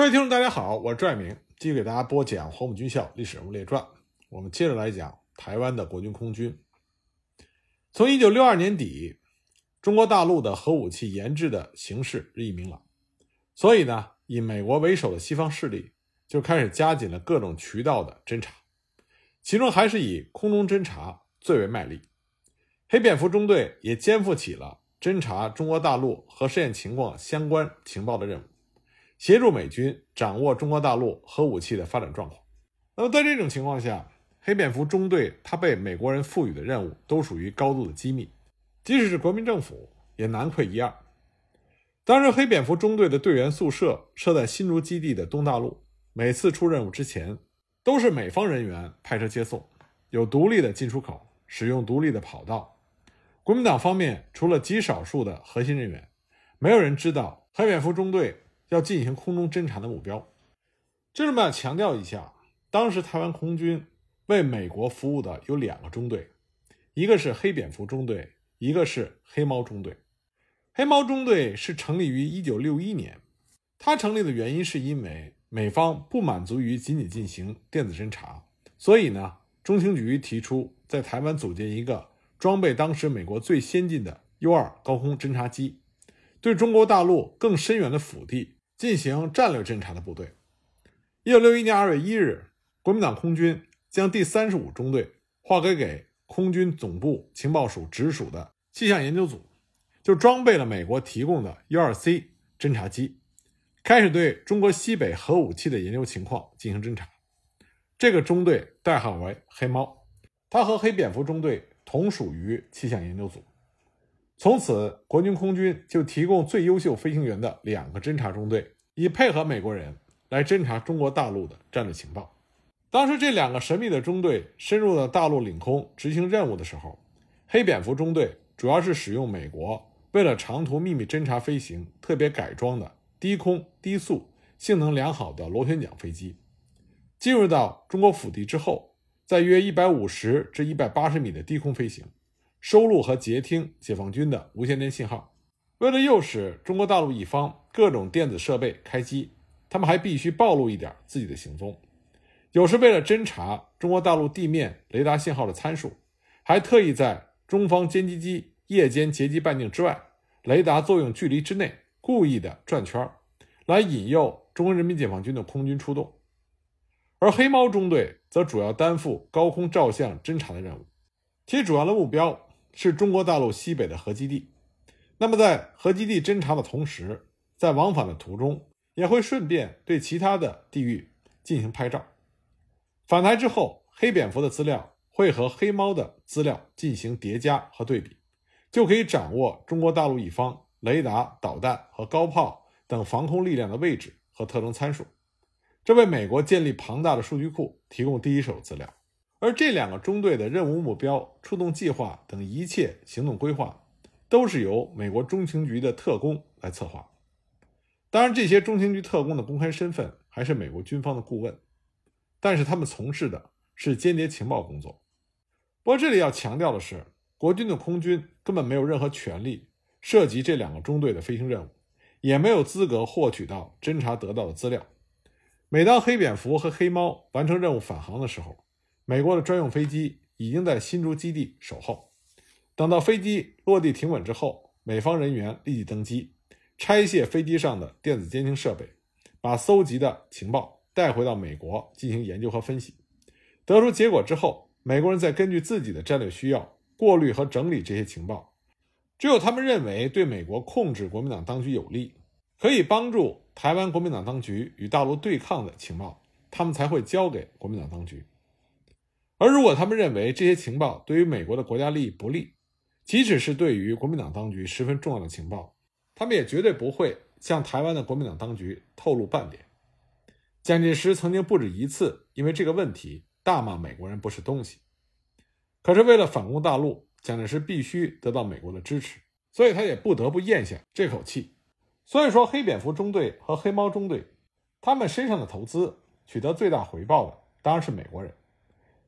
各位听众，大家好，我是拽明，继续给大家播讲《黄埔军校历史人物列传》。我们接着来讲台湾的国军空军。从一九六二年底，中国大陆的核武器研制的形势日益明朗，所以呢，以美国为首的西方势力就开始加紧了各种渠道的侦查，其中还是以空中侦察最为卖力。黑蝙蝠中队也肩负起了侦查中国大陆核试验情况相关情报的任务。协助美军掌握中国大陆核武器的发展状况。那么，在这种情况下，黑蝙蝠中队它被美国人赋予的任务都属于高度的机密，即使是国民政府也难窥一二。当时，黑蝙蝠中队的队员宿舍设在新竹基地的东大路，每次出任务之前，都是美方人员派车接送，有独立的进出口，使用独立的跑道。国民党方面除了极少数的核心人员，没有人知道黑蝙蝠中队。要进行空中侦察的目标，这么强调一下，当时台湾空军为美国服务的有两个中队，一个是黑蝙蝠中队，一个是黑猫中队。黑猫中队是成立于一九六一年，它成立的原因是因为美方不满足于仅仅进行电子侦察，所以呢，中情局提出在台湾组建一个装备当时美国最先进的 U 二高空侦察机，对中国大陆更深远的腹地。进行战略侦察的部队。一九六一年二月一日，国民党空军将第三十五中队划归给空军总部情报署直属的气象研究组，就装备了美国提供的 U 二 C 侦察机，开始对中国西北核武器的研究情况进行侦察。这个中队代号为黑猫，它和黑蝙蝠中队同属于气象研究组。从此，国军空军就提供最优秀飞行员的两个侦察中队，以配合美国人来侦察中国大陆的战略情报。当时，这两个神秘的中队深入到大陆领空执行任务的时候，黑蝙蝠中队主要是使用美国为了长途秘密侦察飞行特别改装的低空低速、性能良好的螺旋桨飞机。进入到中国腹地之后，在约一百五十至一百八十米的低空飞行。收录和截听解放军的无线电信号。为了诱使中国大陆一方各种电子设备开机，他们还必须暴露一点自己的行踪。有时为了侦察中国大陆地面雷达信号的参数，还特意在中方歼击机夜间截击半径之外、雷达作用距离之内故意的转圈，来引诱中国人民解放军的空军出动。而黑猫中队则主要担负高空照相侦察的任务，其主要的目标。是中国大陆西北的核基地，那么在核基地侦察的同时，在往返的途中也会顺便对其他的地域进行拍照。返台之后，黑蝙蝠的资料会和黑猫的资料进行叠加和对比，就可以掌握中国大陆一方雷达、导弹和高炮等防空力量的位置和特征参数，这为美国建立庞大的数据库提供第一手资料。而这两个中队的任务目标、出动计划等一切行动规划，都是由美国中情局的特工来策划。当然，这些中情局特工的公开身份还是美国军方的顾问，但是他们从事的是间谍情报工作。不过，这里要强调的是，国军的空军根本没有任何权利涉及这两个中队的飞行任务，也没有资格获取到侦察得到的资料。每当黑蝙蝠和黑猫完成任务返航的时候，美国的专用飞机已经在新竹基地守候，等到飞机落地停稳之后，美方人员立即登机，拆卸飞机上的电子监听设备，把搜集的情报带回到美国进行研究和分析。得出结果之后，美国人再根据自己的战略需要过滤和整理这些情报。只有他们认为对美国控制国民党当局有利，可以帮助台湾国民党当局与大陆对抗的情报，他们才会交给国民党当局。而如果他们认为这些情报对于美国的国家利益不利，即使是对于国民党当局十分重要的情报，他们也绝对不会向台湾的国民党当局透露半点。蒋介石曾经不止一次因为这个问题大骂美国人不是东西。可是为了反攻大陆，蒋介石必须得到美国的支持，所以他也不得不咽下这口气。所以说，黑蝙蝠中队和黑猫中队，他们身上的投资取得最大回报的当然是美国人。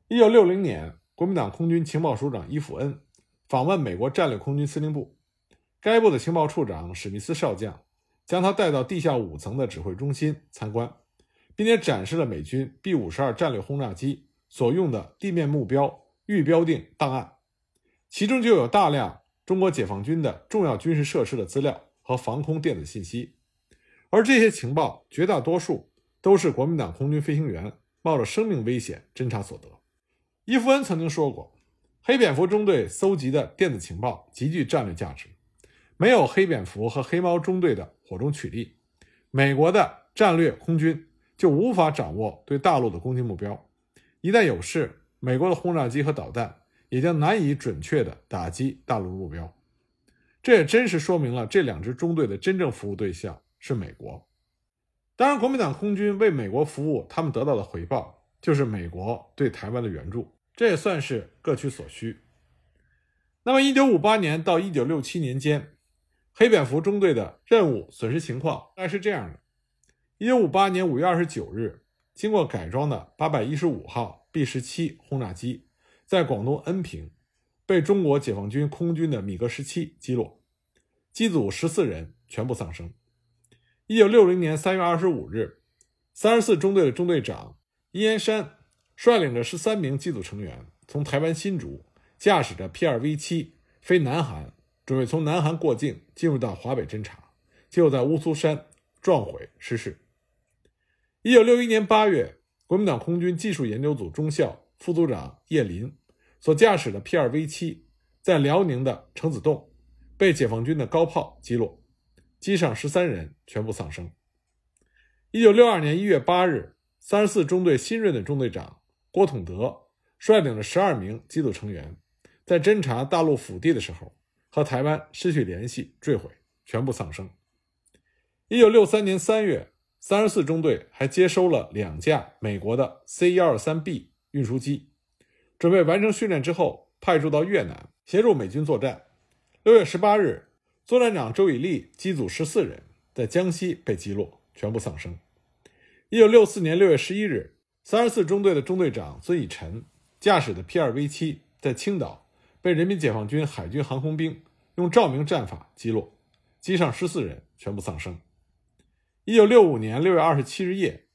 一九六零年，国民党空军情报署长伊福恩访问美国战略空军司令部，该部的情报处长史密斯少将将他带到地下五层的指挥中心参观，并且展示了美军 B 五十二战略轰炸机所用的地面目标预标定档案，其中就有大量中国解放军的重要军事设施的资料和防空电子信息，而这些情报绝大多数都是国民党空军飞行员冒着生命危险侦查所得。伊夫恩曾经说过，黑蝙蝠中队搜集的电子情报极具战略价值。没有黑蝙蝠和黑猫中队的火中取栗，美国的战略空军就无法掌握对大陆的攻击目标。一旦有事，美国的轰炸机和导弹也将难以准确地打击大陆目标。这也真实说明了这两支中队的真正服务对象是美国。当然，国民党空军为美国服务，他们得到的回报就是美国对台湾的援助，这也算是各取所需。那么，一九五八年到一九六七年间。黑蝙蝠中队的任务损失情况大概是这样的：一九五八年五月二十九日，经过改装的八百一十五号 B 十七轰炸机在广东恩平被中国解放军空军的米格十七击落，机组十四人全部丧生。一九六零年三月二十五日，三十四中队的中队长殷延山率领着十三名机组成员从台湾新竹驾驶着 P 二 V 七飞南韩。准备从南韩过境进入到华北侦察，结果在乌苏山撞毁失事。一九六一年八月，国民党空军技术研究组中校副组长叶林所驾驶的 P 二 V 七在辽宁的程子洞被解放军的高炮击落，机上十三人全部丧生。一九六二年一月八日，三十四中队新任的中队长郭统德率领着十二名机组成员在侦察大陆腹地的时候。和台湾失去联系，坠毁，全部丧生。一九六三年三月，三十四中队还接收了两架美国的 C 幺二三 B 运输机，准备完成训练之后派驻到越南协助美军作战。六月十八日，作战长周以立机组十四人在江西被击落，全部丧生。一九六四年六月十一日，三十四中队的中队长孙以晨驾驶的 P 二 V 七在青岛。被人民解放军海军航空兵用照明战法击落，机上十四人全部丧生。一九六五年六月二十七日夜，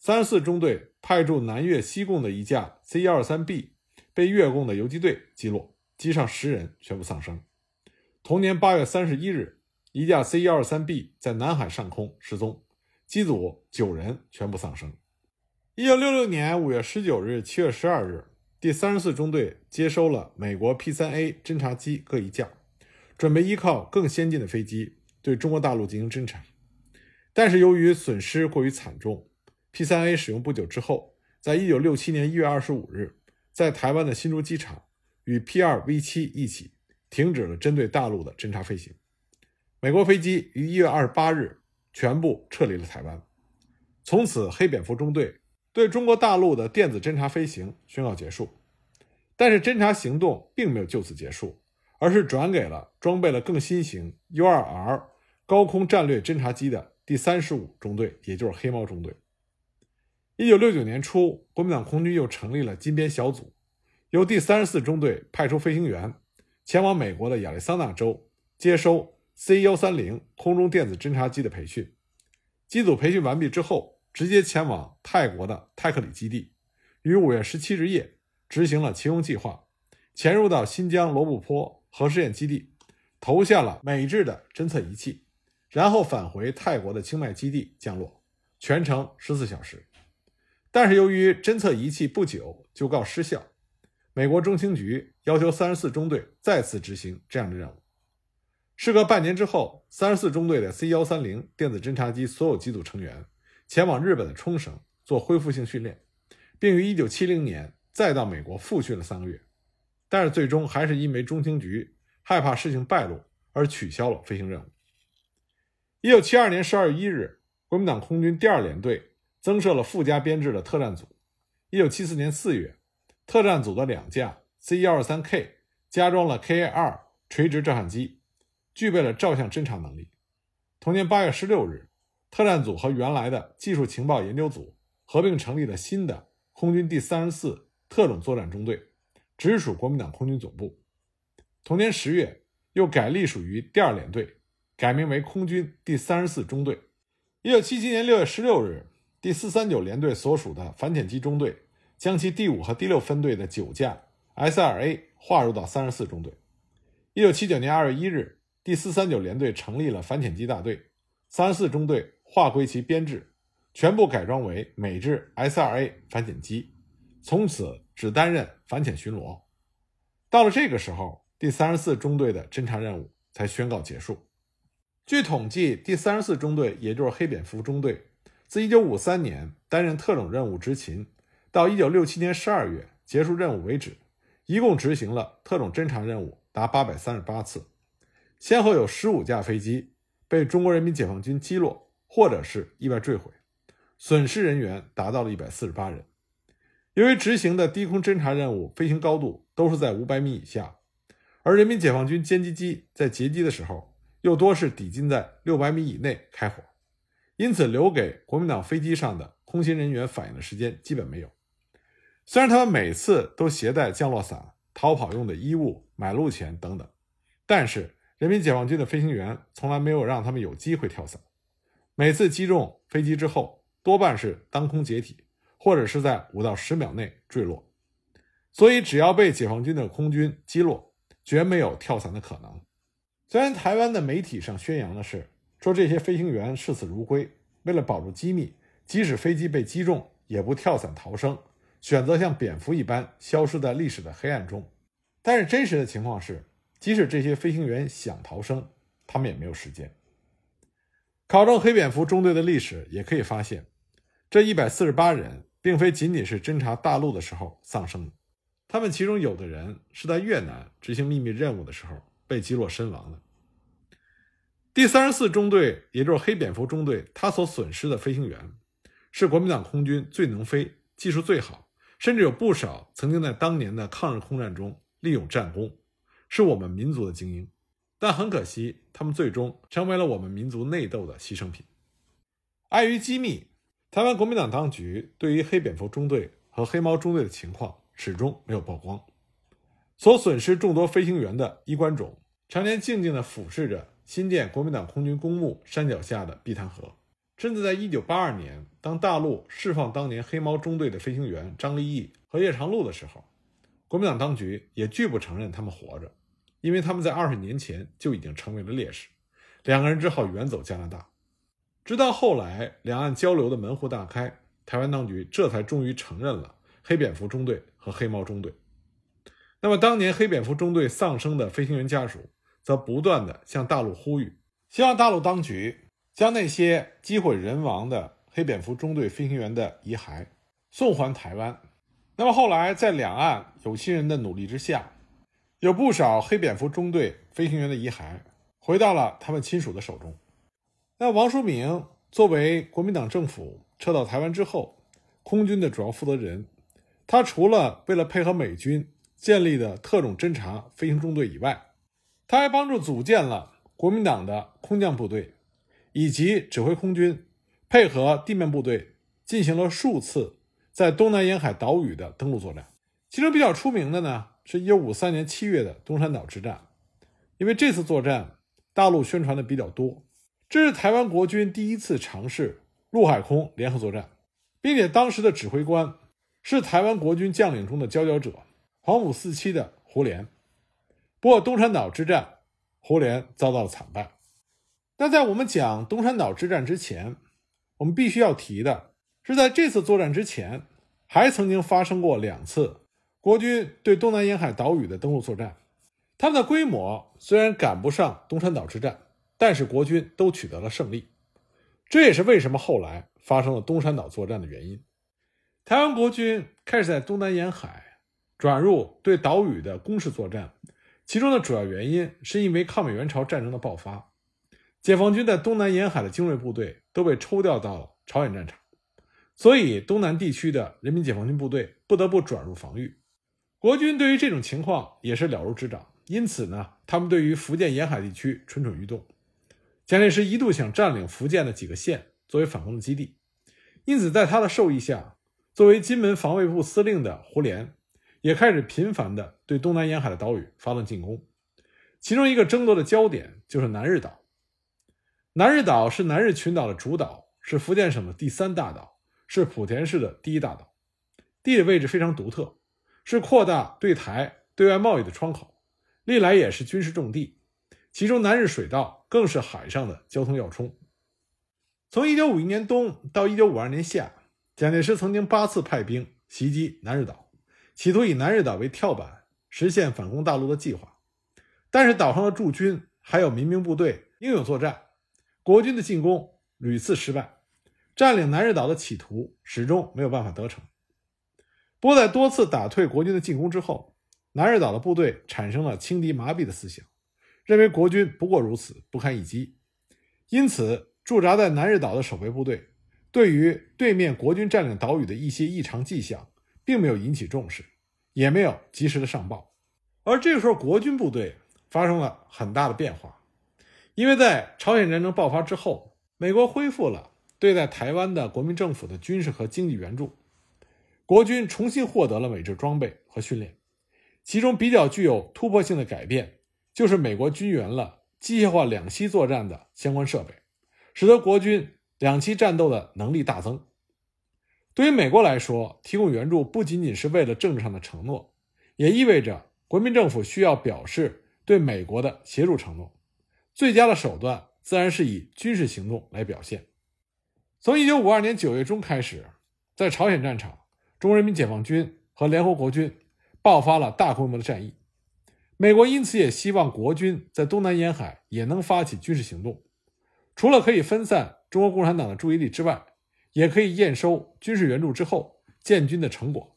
三十四中队派驻南越西贡的一架 C 幺二三 B 被越共的游击队击落，机上十人全部丧生。同年八月三十一日，一架 C 幺二三 B 在南海上空失踪，机组九人全部丧生。一九六六年五月十九日、七月十二日。第三十四中队接收了美国 P-3A 侦察机各一架，准备依靠更先进的飞机对中国大陆进行侦察。但是由于损失过于惨重，P-3A 使用不久之后，在一九六七年一月二十五日，在台湾的新竹机场与 P-2V7 一起停止了针对大陆的侦察飞行。美国飞机于一月二十八日全部撤离了台湾，从此黑蝙蝠中队。对中国大陆的电子侦察飞行宣告结束，但是侦察行动并没有就此结束，而是转给了装备了更新型 U-2R 高空战略侦察机的第三十五中队，也就是黑猫中队。一九六九年初，国民党空军又成立了金边小组，由第三十四中队派出飞行员前往美国的亚利桑那州接收 C 幺三零空中电子侦察机的培训。机组培训完毕之后。直接前往泰国的泰克里基地，于五月十七日夜执行了秦勇计划，潜入到新疆罗布泊核试验基地，投下了美制的侦测仪器，然后返回泰国的清迈基地降落，全程十四小时。但是由于侦测仪器不久就告失效，美国中情局要求三十四中队再次执行这样的任务。时隔半年之后，三十四中队的 C 幺三零电子侦察机所有机组成员。前往日本的冲绳做恢复性训练，并于1970年再到美国复训了三个月，但是最终还是因为中情局害怕事情败露而取消了飞行任务。1972年12月1日，国民党空军第二联队增设了附加编制的特战组。1974年4月，特战组的两架 C-123K 加装了 Ka-2 垂直照相机，具备了照相侦察能力。同年8月16日。特战组和原来的技术情报研究组合并成立了新的空军第三十四特种作战中队，直属国民党空军总部。同年十月，又改隶属于第二联队，改名为空军第三十四中队。一九七七年六月十六日，第四三九联队所属的反潜机中队将其第五和第六分队的九架 S-2A 划入到三十四中队。一九七九年二月一日，第四三九联队成立了反潜机大队，三十四中队划归其编制，全部改装为美制 S-2A 反潜机，从此只担任反潜巡逻。到了这个时候，第三十四中队的侦察任务才宣告结束。据统计，第三十四中队，也就是黑蝙蝠中队，自1953年担任特种任务执勤，到1967年12月结束任务为止，一共执行了特种侦察任务达838次，先后有15架飞机被中国人民解放军击落或者是意外坠毁，损失人员达到了148人。由于执行的低空侦察任务飞行高度都是在500米以下，而人民解放军歼击机在截击的时候，又多是抵近在六百米以内开火，因此留给国民党飞机上的空勤人员反应的时间基本没有。虽然他们每次都携带降落伞、逃跑用的衣物、买路钱等等，但是人民解放军的飞行员从来没有让他们有机会跳伞。每次击中飞机之后，多半是当空解体，或者是在五到十秒内坠落。所以，只要被解放军的空军击落，绝没有跳伞的可能。虽然台湾的媒体上宣扬的是说这些飞行员视死如归，为了保住机密，即使飞机被击中也不跳伞逃生，选择像蝙蝠一般消失在历史的黑暗中。但是真实的情况是，即使这些飞行员想逃生，他们也没有时间。考证黑蝙蝠中队的历史，也可以发现，这一百四十八人并非仅仅是侦察大陆的时候丧生的，他们其中有的人是在越南执行秘密任务的时候。被击落身亡的第三十四中队，也就是黑蝙蝠中队，他所损失的飞行员是国民党空军最能飞、技术最好，甚至有不少曾经在当年的抗日空战中立有战功，是我们民族的精英。但很可惜，他们最终成为了我们民族内斗的牺牲品。碍于机密，台湾国民党当局对于黑蝙蝠中队和黑猫中队的情况始终没有曝光。所损失众多飞行员的衣冠冢，常年静静地俯视着新建国民党空军公墓山脚下的碧潭河。甚至在1982年，当大陆释放当年黑猫中队的飞行员张立义和叶长禄的时候，国民党当局也拒不承认他们活着，因为他们在二十年前就已经成为了烈士。两个人只好远走加拿大。直到后来，两岸交流的门户大开，台湾当局这才终于承认了黑蝙蝠中队和黑猫中队。那么，当年黑蝙蝠中队丧生的飞行员家属，则不断的向大陆呼吁，希望大陆当局将那些机毁人亡的黑蝙蝠中队飞行员的遗骸送还台湾。那么后来，在两岸有心人的努力之下，有不少黑蝙蝠中队飞行员的遗骸回到了他们亲属的手中。那王书明作为国民党政府撤到台湾之后，空军的主要负责人，他除了为了配合美军。建立的特种侦察飞行中队以外，他还帮助组建了国民党的空降部队，以及指挥空军配合地面部队进行了数次在东南沿海岛屿的登陆作战。其中比较出名的呢，是一九五三年七月的东山岛之战，因为这次作战大陆宣传的比较多，这是台湾国军第一次尝试陆海空联合作战，并且当时的指挥官是台湾国军将领中的佼佼者。黄埔四期的胡琏，不过东山岛之战，胡琏遭到了惨败。那在我们讲东山岛之战之前，我们必须要提的是，在这次作战之前，还曾经发生过两次国军对东南沿海岛屿的登陆作战。他们的规模虽然赶不上东山岛之战，但是国军都取得了胜利。这也是为什么后来发生了东山岛作战的原因。台湾国军开始在东南沿海。转入对岛屿的攻势作战，其中的主要原因是因为抗美援朝战争的爆发，解放军在东南沿海的精锐部队都被抽调到了朝鲜战场，所以东南地区的人民解放军部队不得不转入防御。国军对于这种情况也是了如指掌，因此呢，他们对于福建沿海地区蠢蠢欲动。蒋介石一度想占领福建的几个县作为反攻的基地，因此在他的授意下，作为金门防卫部司令的胡琏。也开始频繁地对东南沿海的岛屿发动进攻，其中一个争夺的焦点就是南日岛。南日岛是南日群岛的主岛，是福建省的第三大岛，是莆田市的第一大岛，地理位置非常独特，是扩大对台对外贸易的窗口，历来也是军事重地。其中南日水道更是海上的交通要冲。从1951年冬到1952年夏，蒋介石曾经八次派兵袭击南日岛，企图以南日岛为跳板，实现反攻大陆的计划。但是岛上的驻军还有民兵部队英勇作战，国军的进攻屡次失败，占领南日岛的企图始终没有办法得逞。不过，在多次打退国军的进攻之后，南日岛的部队产生了轻敌麻痹的思想。认为国军不过如此，不堪一击，因此驻扎在南日岛的守备部队对于对面国军占领岛屿的一些异常迹象，并没有引起重视，也没有及时的上报。而这个时候，国军部队发生了很大的变化，因为在朝鲜战争爆发之后，美国恢复了对待台湾的国民政府的军事和经济援助，国军重新获得了美制装备和训练，其中比较具有突破性的改变。就是美国军援了机械化两栖作战的相关设备，使得国军两栖战斗的能力大增。对于美国来说，提供援助不仅仅是为了政治上的承诺，也意味着国民政府需要表示对美国的协助承诺。最佳的手段自然是以军事行动来表现。从1952年9月中开始，在朝鲜战场，中国人民解放军和联合国军爆发了大规模的战役。美国因此也希望国军在东南沿海也能发起军事行动，除了可以分散中国共产党的注意力之外，也可以验收军事援助之后建军的成果。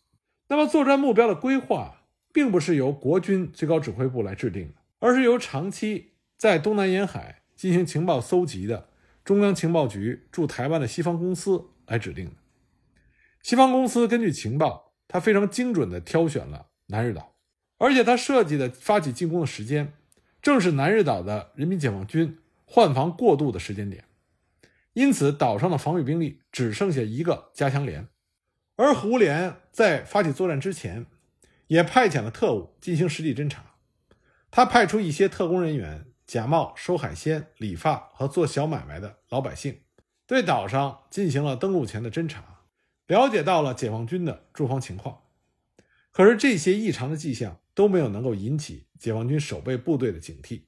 那么，作战目标的规划并不是由国军最高指挥部来制定的，而是由长期在东南沿海进行情报搜集的中央情报局驻台湾的西方公司来指定的。西方公司根据情报，他非常精准地挑选了南日岛。而且他设计的发起进攻的时间，正是南日岛的人民解放军换防过渡的时间点，因此岛上的防御兵力只剩下一个加强连。而胡琏在发起作战之前，也派遣了特务进行实地侦查。他派出一些特工人员，假冒收海鲜、理发和做小买卖的老百姓，对岛上进行了登陆前的侦查，了解到了解放军的驻防情况。可是这些异常的迹象。都没有能够引起解放军守备部队的警惕。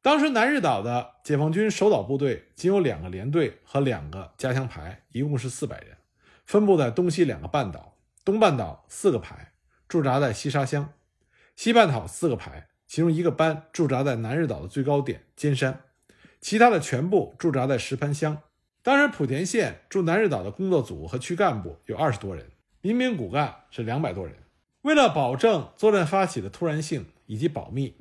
当时南日岛的解放军守岛部队仅有两个连队和两个加强排，一共是四百人，分布在东西两个半岛。东半岛四个排驻扎在西沙乡，西半岛四个排，其中一个班驻扎在南日岛的最高点尖山，其他的全部驻扎在石盘乡。当时莆田县驻南日岛的工作组和区干部有二十多人，民兵骨干是两百多人。为了保证作战发起的突然性以及保密，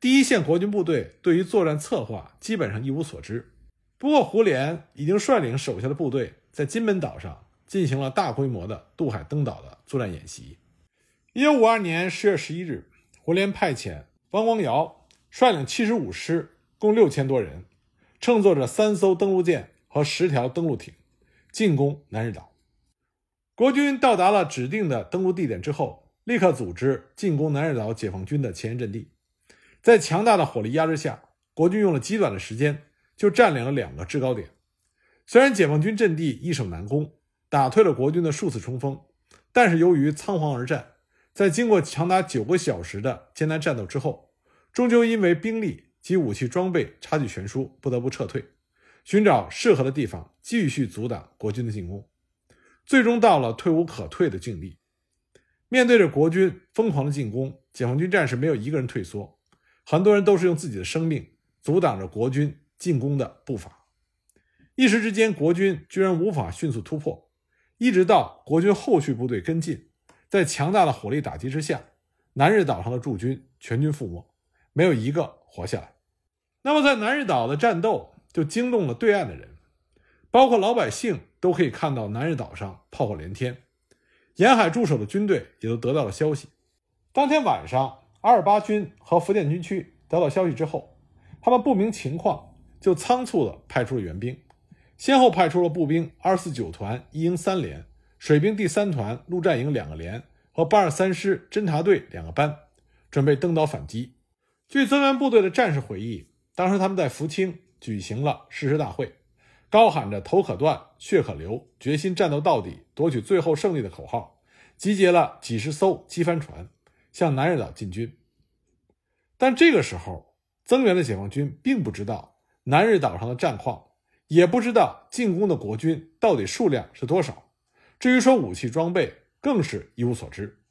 第一线国军部队对于作战策划基本上一无所知。不过，胡琏已经率领手下的部队在金门岛上进行了大规模的渡海登岛的作战演习。一九五二年十月十一日，胡琏派遣汪光尧率领七十五师，共六千多人，乘坐着三艘登陆舰和十条登陆艇，进攻南日岛。国军到达了指定的登陆地点之后。立刻组织进攻南日岛解放军的前沿阵地，在强大的火力压制下，国军用了极短的时间就占领了两个制高点。虽然解放军阵地易守难攻，打退了国军的数次冲锋，但是由于仓皇而战，在经过长达九个小时的艰难战斗之后，终究因为兵力及武器装备差距悬殊，不得不撤退，寻找适合的地方继续阻挡国军的进攻，最终到了退无可退的境地。面对着国军疯狂的进攻，解放军战士没有一个人退缩，很多人都是用自己的生命阻挡着国军进攻的步伐。一时之间，国军居然无法迅速突破，一直到国军后续部队跟进，在强大的火力打击之下，南日岛上的驻军全军覆没，没有一个活下来。那么，在南日岛的战斗就惊动了对岸的人，包括老百姓都可以看到南日岛上炮火连天。沿海驻守的军队也都得到了消息。当天晚上，阿尔巴军和福建军区得到消息之后，他们不明情况，就仓促地派出了援兵，先后派出了步兵二四九团一营三连、水兵第三团陆战营两个连和八二三师侦察队两个班，准备登岛反击。据增援部队的战士回忆，当时他们在福清举行了誓师大会，高喊着“头可断，血可流，决心战斗到底，夺取最后胜利”的口号，集结了几十艘机帆船，向南日岛进军。但这个时候，增援的解放军并不知道南日岛上的战况，也不知道进攻的国军到底数量是多少。至于说武器装备，更是一无所知。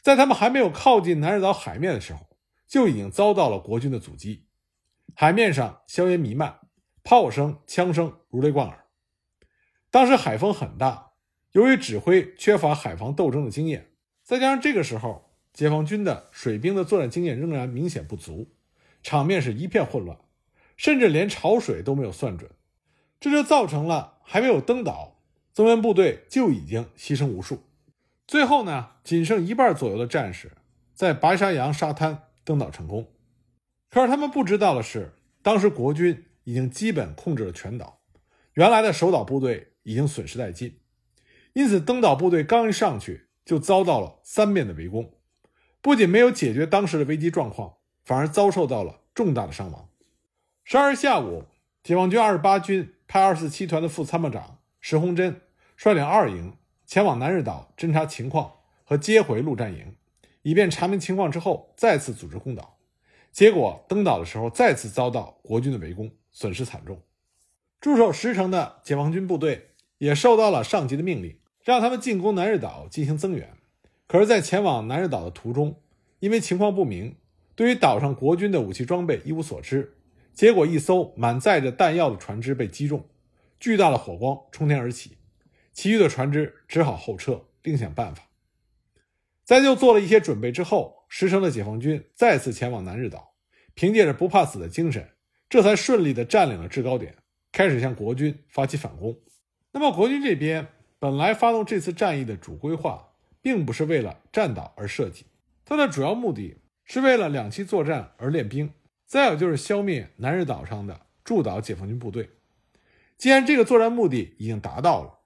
在他们还没有靠近南日岛海面的时候，就已经遭到了国军的阻击。海面上硝烟弥漫，炮声、枪声如雷贯耳。当时海风很大，由于指挥缺乏海防斗争的经验，再加上这个时候解放军的水兵的作战经验仍然明显不足，场面是一片混乱，甚至连潮水都没有算准，这就造成了还没有登岛，增援部队就已经牺牲无数。最后呢，仅剩一半左右的战士在白沙洋沙滩登岛成功。可是他们不知道的是，当时国军已经基本控制了全岛，原来的守岛部队已经损失殆尽，因此登岛部队刚一上去就遭到了三面的围攻，不仅没有解决当时的危机状况，反而遭受到了重大的伤亡。十二日下午，解放军二十八军派二四七团的副参谋长石鸿珍率领二营前往南日岛侦察情况和接回陆战营，以便查明情况之后再次组织攻岛。结果登岛的时候，再次遭到国军的围攻，损失惨重。驻守石城的解放军部队也受到了上级的命令，让他们进攻南日岛进行增援。可是，在前往南日岛的途中，因为情况不明，对于岛上国军的武器装备一无所知，结果一艘满载着弹药的船只被击中，巨大的火光冲天而起，其余的船只只好后撤，另想办法。在就做了一些准备之后，石城的解放军再次前往南日岛，凭借着不怕死的精神，这才顺利地占领了制高点，开始向国军发起反攻。那么，国军这边本来发动这次战役的主规划，并不是为了占岛而设计，它的主要目的是为了两栖作战而练兵，再有就是消灭南日岛上的驻岛解放军部队。既然这个作战目的已经达到了，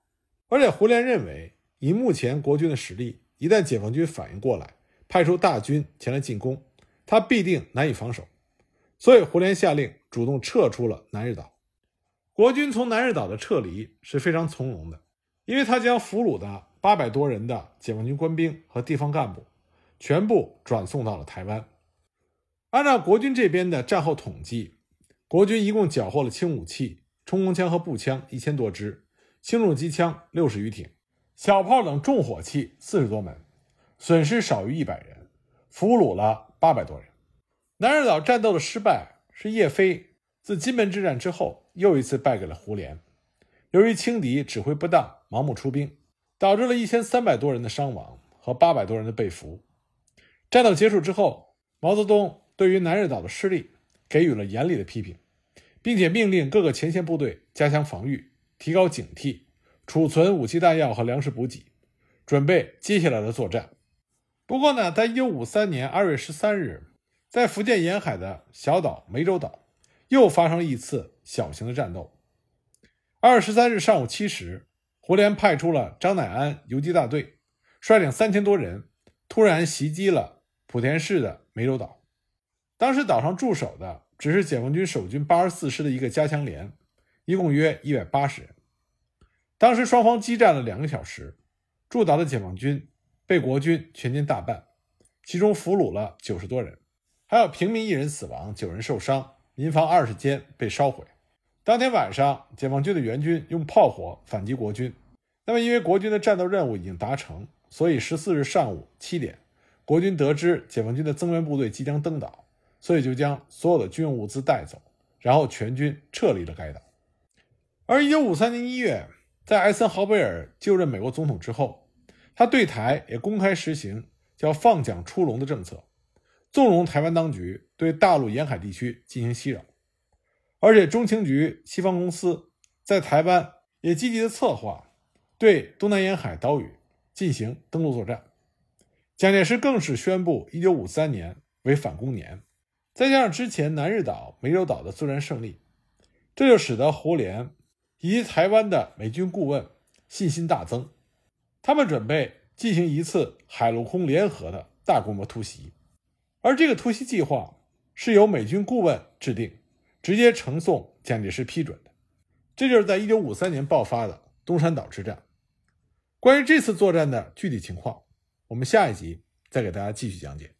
而且胡琏认为，以目前国军的实力，一旦解放军反应过来，派出大军前来进攻，他必定难以防守。所以胡琏下令主动撤出了南日岛。国军从南日岛的撤离是非常从容的，因为他将俘虏的八百多人的解放军官兵和地方干部全部转送到了台湾。按照国军这边的战后统计，国军一共缴获了轻武器、冲锋枪和步枪一千多支，轻重机枪六十余挺。小炮等重火器四十多门，损失少于一百人，俘虏了八百多人。南日岛战斗的失败是叶飞自金门之战之后又一次败给了胡琏。由于轻敌指挥不当、盲目出兵，导致了一千三百多人的伤亡和八百多人的被俘。战斗结束之后，毛泽东对于南日岛的失利给予了严厉的批评，并且命令各个前线部队加强防御，提高警惕。储存武器弹药和粮食补给，准备接下来的作战。不过呢，在一九五三年二月十三日，在福建沿海的小岛湄洲岛，又发生了一次小型的战斗。二月十三日上午七时，胡琏派出了张乃安游击大队，率领三千多人，突然袭击了莆田市的湄洲岛。当时岛上驻守的只是解放军守军八十四师的一个加强连，一共约一百八十人。当时双方激战了两个小时，驻岛的解放军被国军全歼大半，其中俘虏了九十多人，还有平民一人死亡，九人受伤，民房二十间被烧毁。当天晚上，解放军的援军用炮火反击国军。那么，因为国军的战斗任务已经达成，所以十四日上午七点，国军得知解放军的增援部队即将登岛，所以就将所有的军用物资带走，然后全军撤离了该岛。而一九五三年一月。在艾森豪威尔就任美国总统之后，他对台也公开实行叫“放蒋出笼”的政策，纵容台湾当局对大陆沿海地区进行袭扰，而且中情局西方公司在台湾也积极的策划对东南沿海岛屿进行登陆作战。蒋介石更是宣布1953年为反攻年，再加上之前南日岛、湄洲岛的作战胜利，这就使得胡琏。以及台湾的美军顾问信心大增，他们准备进行一次海陆空联合的大规模突袭，而这个突袭计划是由美军顾问制定，直接呈送蒋介石批准的。这就是在一九五三年爆发的东山岛之战。关于这次作战的具体情况，我们下一集再给大家继续讲解。